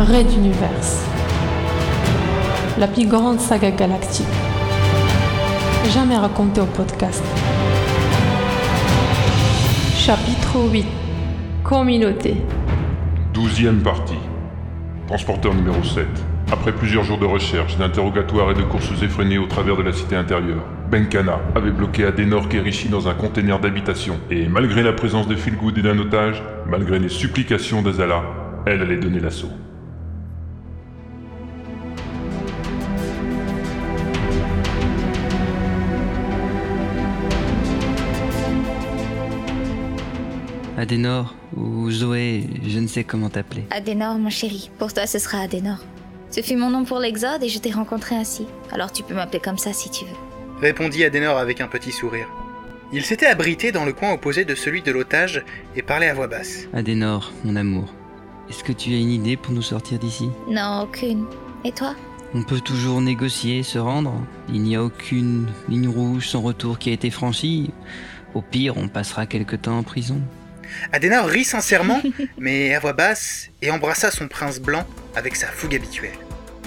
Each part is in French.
Red Universe. La plus grande saga galactique. Jamais racontée au podcast. Chapitre 8. Communauté. Douzième partie. Transporteur numéro 7. Après plusieurs jours de recherche, d'interrogatoires et de courses effrénées au travers de la cité intérieure, Benkana avait bloqué Adenor Kerishi dans un conteneur d'habitation. Et malgré la présence de Philgood et d'un otage, malgré les supplications d'Azala, elle allait donner l'assaut. Adenor ou Zoé, je ne sais comment t'appeler. Adenor, mon chéri. Pour toi, ce sera Adenor. Ce fut mon nom pour l'Exode et je t'ai rencontré ainsi. Alors tu peux m'appeler comme ça si tu veux. Répondit Adenor avec un petit sourire. Il s'était abrité dans le coin opposé de celui de l'otage et parlait à voix basse. Adenor, mon amour, est-ce que tu as une idée pour nous sortir d'ici? Non, aucune. Et toi? On peut toujours négocier, se rendre. Il n'y a aucune ligne rouge sans retour qui a été franchie. Au pire, on passera quelque temps en prison. Adenor rit sincèrement, mais à voix basse, et embrassa son prince blanc avec sa fougue habituelle.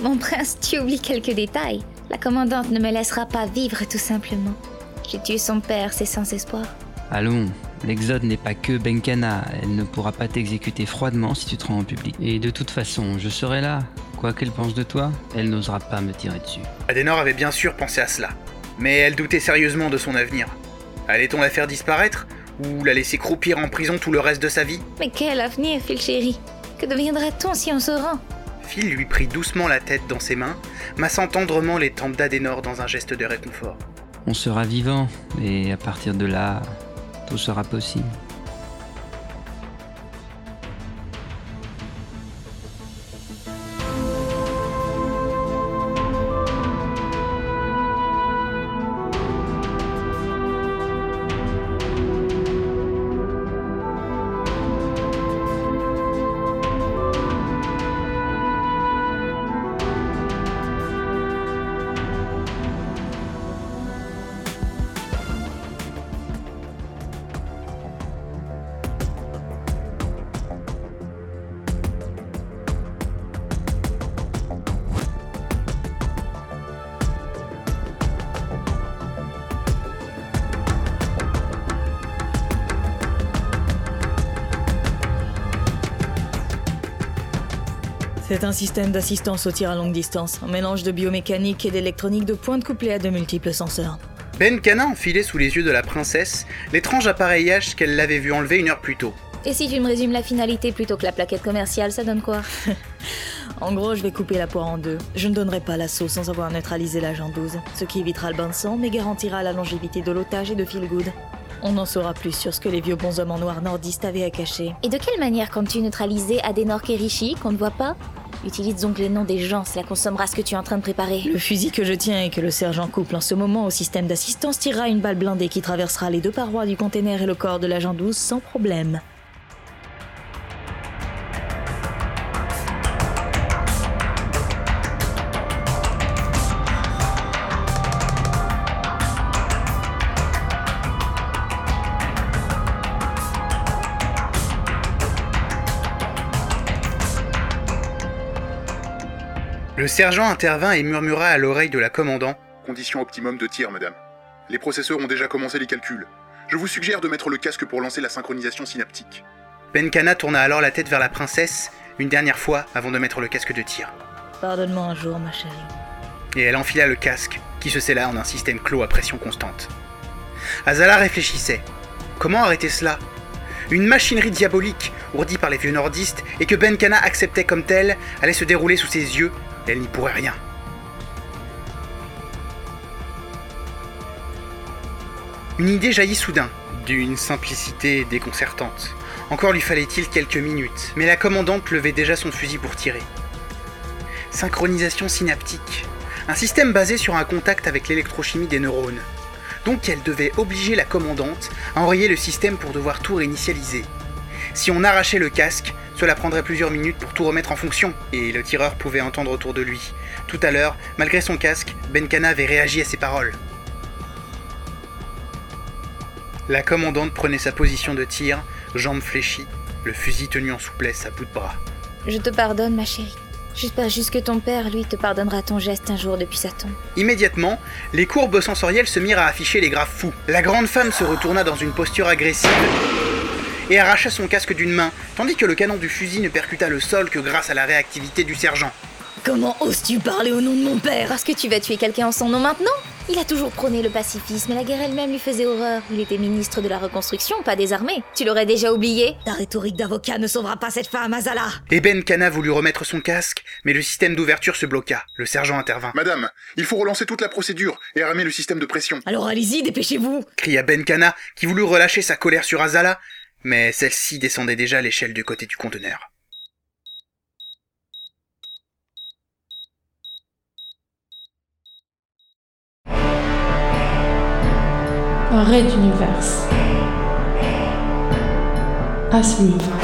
Mon prince, tu oublies quelques détails. La commandante ne me laissera pas vivre tout simplement. J'ai tué son père, c'est sans espoir. Allons, l'exode n'est pas que Benkana. Elle ne pourra pas t'exécuter froidement si tu te rends en public. Et de toute façon, je serai là. Quoi qu'elle pense de toi, elle n'osera pas me tirer dessus. Adenor avait bien sûr pensé à cela, mais elle doutait sérieusement de son avenir. Allait-on la faire disparaître? Ou la laisser croupir en prison tout le reste de sa vie Mais quel avenir, Phil chéri Que deviendra-t-on si on se rend Phil lui prit doucement la tête dans ses mains, massant tendrement les tempes d'Adenor dans un geste de réconfort. On sera vivant, et à partir de là, tout sera possible. C'est un système d'assistance au tir à longue distance, un mélange de biomécanique et d'électronique de pointe couplée à de multiples senseurs. Ben Cana enfilait sous les yeux de la princesse l'étrange appareillage qu'elle l'avait vu enlever une heure plus tôt. Et si tu me résumes la finalité plutôt que la plaquette commerciale, ça donne quoi? En gros, je vais couper la poire en deux. Je ne donnerai pas l'assaut sans avoir neutralisé l'agent 12, ce qui évitera le bain de sang mais garantira la longévité de l'otage et de Feel Good. On en saura plus sur ce que les vieux bonshommes en noir nordistes avaient à cacher. Et de quelle manière comptes-tu neutraliser Adenor Kerishi, qu'on ne voit pas? Utilise donc les noms des gens, cela consommera ce que tu es en train de préparer. Le fusil que je tiens et que le sergent couple en ce moment au système d'assistance tirera une balle blindée qui traversera les deux parois du container et le corps de l'agent 12 sans problème. Le sergent intervint et murmura à l'oreille de la commandant Condition optimum de tir, madame. Les processeurs ont déjà commencé les calculs. Je vous suggère de mettre le casque pour lancer la synchronisation synaptique. Benkana tourna alors la tête vers la princesse une dernière fois avant de mettre le casque de tir. Pardonne-moi un jour, ma chérie. Et elle enfila le casque, qui se scella en un système clos à pression constante. Azala réfléchissait. Comment arrêter cela? Une machinerie diabolique, ourdie par les vieux nordistes, et que Benkana acceptait comme telle, allait se dérouler sous ses yeux, elle n'y pourrait rien. Une idée jaillit soudain, d'une simplicité déconcertante. Encore lui fallait-il quelques minutes, mais la commandante levait déjà son fusil pour tirer. Synchronisation synaptique. Un système basé sur un contact avec l'électrochimie des neurones. Donc elle devait obliger la commandante à enrayer le système pour devoir tout réinitialiser. Si on arrachait le casque, cela prendrait plusieurs minutes pour tout remettre en fonction, et le tireur pouvait entendre autour de lui. Tout à l'heure, malgré son casque, Benkana avait réagi à ses paroles. La commandante prenait sa position de tir, jambes fléchies, le fusil tenu en souplesse à bout de bras. Je te pardonne, ma chérie. J'espère juste que ton père, lui, te pardonnera ton geste un jour depuis sa tombe. Immédiatement, les courbes sensorielles se mirent à afficher les graphes fous. La grande femme se retourna dans une posture agressive et arracha son casque d'une main, tandis que le canon du fusil ne percuta le sol que grâce à la réactivité du sergent. Comment oses-tu parler au nom de mon père? Parce que tu vas tuer quelqu'un en son nom maintenant? Il a toujours prôné le pacifisme et la guerre elle-même lui faisait horreur. Il était ministre de la Reconstruction, pas des armées. Tu l'aurais déjà oublié Ta rhétorique d'avocat ne sauvera pas cette femme, Azala Et Ben Kana voulut remettre son casque, mais le système d'ouverture se bloqua. Le sergent intervint. Madame, il faut relancer toute la procédure et ramer le système de pression. Alors allez-y, dépêchez-vous cria Ben Kana, qui voulut relâcher sa colère sur Azala, mais celle-ci descendait déjà à l'échelle du côté du conteneur. Un d'univers. À suivre.